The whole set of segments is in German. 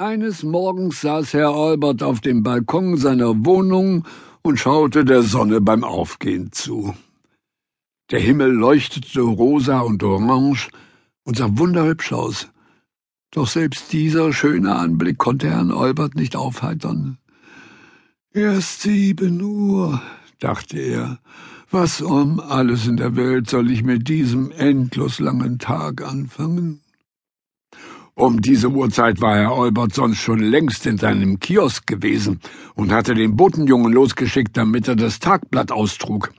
Eines Morgens saß Herr Albert auf dem Balkon seiner Wohnung und schaute der Sonne beim Aufgehen zu. Der Himmel leuchtete rosa und orange und sah wunderhübsch aus. Doch selbst dieser schöne Anblick konnte Herrn Albert nicht aufheitern. Erst sieben Uhr, dachte er. Was um alles in der Welt soll ich mit diesem endlos langen Tag anfangen? Um diese Uhrzeit war Herr Olbert sonst schon längst in seinem Kiosk gewesen und hatte den Botenjungen losgeschickt, damit er das Tagblatt austrug.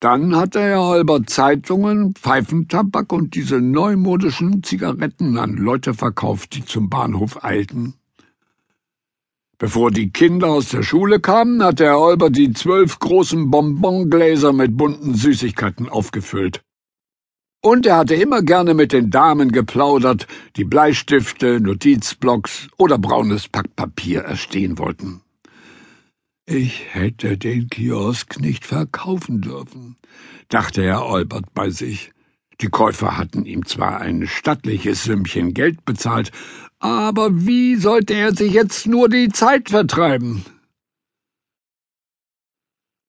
Dann hatte Herr Olbert Zeitungen, Pfeifentabak und diese neumodischen Zigaretten an Leute verkauft, die zum Bahnhof eilten. Bevor die Kinder aus der Schule kamen, hatte Herr Olbert die zwölf großen Bonbongläser mit bunten Süßigkeiten aufgefüllt. Und er hatte immer gerne mit den Damen geplaudert, die Bleistifte, Notizblocks oder braunes Packpapier erstehen wollten. Ich hätte den Kiosk nicht verkaufen dürfen, dachte Herr Olbert bei sich. Die Käufer hatten ihm zwar ein stattliches Sümmchen Geld bezahlt, aber wie sollte er sich jetzt nur die Zeit vertreiben?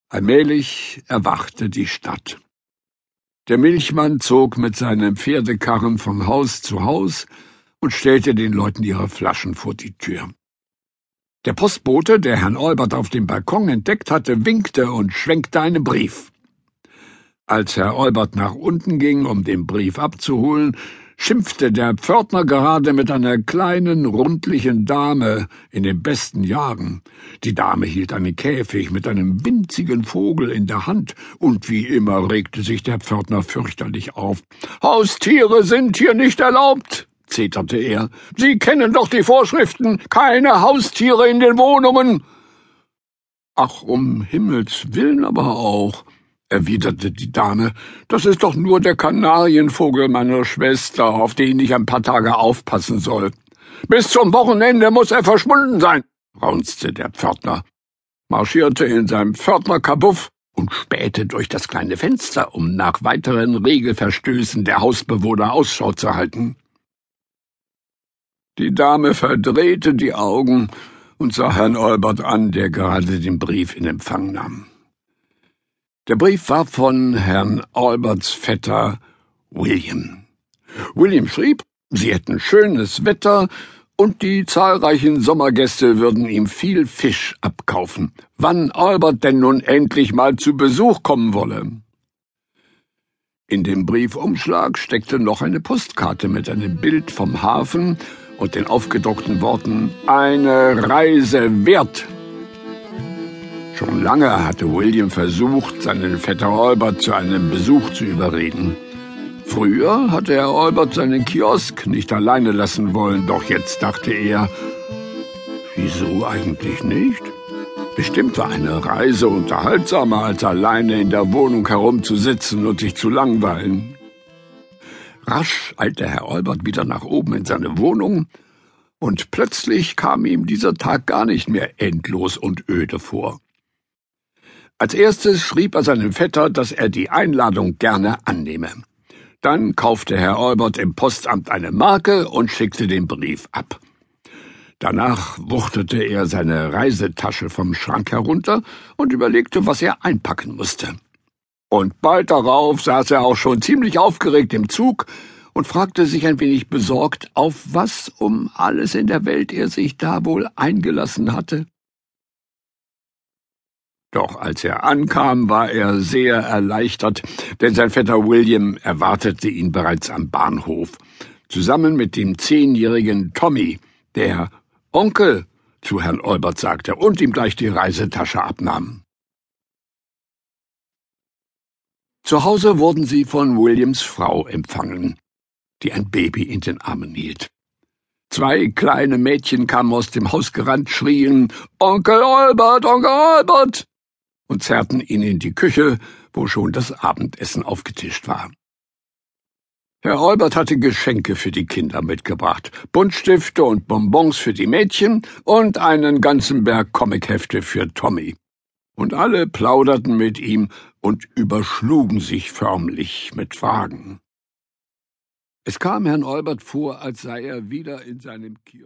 Allmählich erwachte die Stadt. Der Milchmann zog mit seinem Pferdekarren von Haus zu Haus und stellte den Leuten ihre Flaschen vor die Tür. Der Postbote, der Herrn Olbert auf dem Balkon entdeckt hatte, winkte und schwenkte einen Brief. Als Herr Olbert nach unten ging, um den Brief abzuholen, schimpfte der Pförtner gerade mit einer kleinen, rundlichen Dame in den besten Jahren. Die Dame hielt einen Käfig mit einem winzigen Vogel in der Hand, und wie immer regte sich der Pförtner fürchterlich auf. Haustiere sind hier nicht erlaubt, zeterte er. Sie kennen doch die Vorschriften. Keine Haustiere in den Wohnungen. Ach, um Himmels willen aber auch erwiderte die Dame, das ist doch nur der Kanarienvogel meiner Schwester, auf den ich ein paar Tage aufpassen soll. Bis zum Wochenende muss er verschwunden sein, raunzte der Pförtner, marschierte in seinem Pförtnerkabuff und spähte durch das kleine Fenster, um nach weiteren Regelverstößen der Hausbewohner Ausschau zu halten. Die Dame verdrehte die Augen und sah Herrn Olbert an, der gerade den Brief in Empfang nahm. Der Brief war von Herrn Alberts Vetter William. William schrieb, sie hätten schönes Wetter und die zahlreichen Sommergäste würden ihm viel Fisch abkaufen, wann Albert denn nun endlich mal zu Besuch kommen wolle. In dem Briefumschlag steckte noch eine Postkarte mit einem Bild vom Hafen und den aufgedruckten Worten Eine Reise wert Schon lange hatte William versucht, seinen Vetter Albert zu einem Besuch zu überreden. Früher hatte er Albert seinen Kiosk nicht alleine lassen wollen, doch jetzt dachte er, wieso eigentlich nicht? Bestimmt war eine Reise unterhaltsamer, als alleine in der Wohnung herumzusitzen und sich zu langweilen. Rasch eilte Herr Albert wieder nach oben in seine Wohnung, und plötzlich kam ihm dieser Tag gar nicht mehr endlos und öde vor. Als erstes schrieb er seinem Vetter, dass er die Einladung gerne annehme. Dann kaufte Herr Albert im Postamt eine Marke und schickte den Brief ab. Danach wuchtete er seine Reisetasche vom Schrank herunter und überlegte, was er einpacken musste. Und bald darauf saß er auch schon ziemlich aufgeregt im Zug und fragte sich ein wenig besorgt, auf was um alles in der Welt er sich da wohl eingelassen hatte. Doch als er ankam, war er sehr erleichtert, denn sein Vetter William erwartete ihn bereits am Bahnhof, zusammen mit dem zehnjährigen Tommy, der Onkel zu Herrn Olbert sagte und ihm gleich die Reisetasche abnahm. Zu Hause wurden sie von Williams Frau empfangen, die ein Baby in den Armen hielt. Zwei kleine Mädchen kamen aus dem Haus gerannt, schrien Onkel Albert, Onkel Albert und zerrten ihn in die Küche, wo schon das Abendessen aufgetischt war. Herr Albert hatte Geschenke für die Kinder mitgebracht, Buntstifte und Bonbons für die Mädchen und einen ganzen Berg Comichefte für Tommy. Und alle plauderten mit ihm und überschlugen sich förmlich mit Fragen. Es kam Herrn Albert vor, als sei er wieder in seinem Kiosk.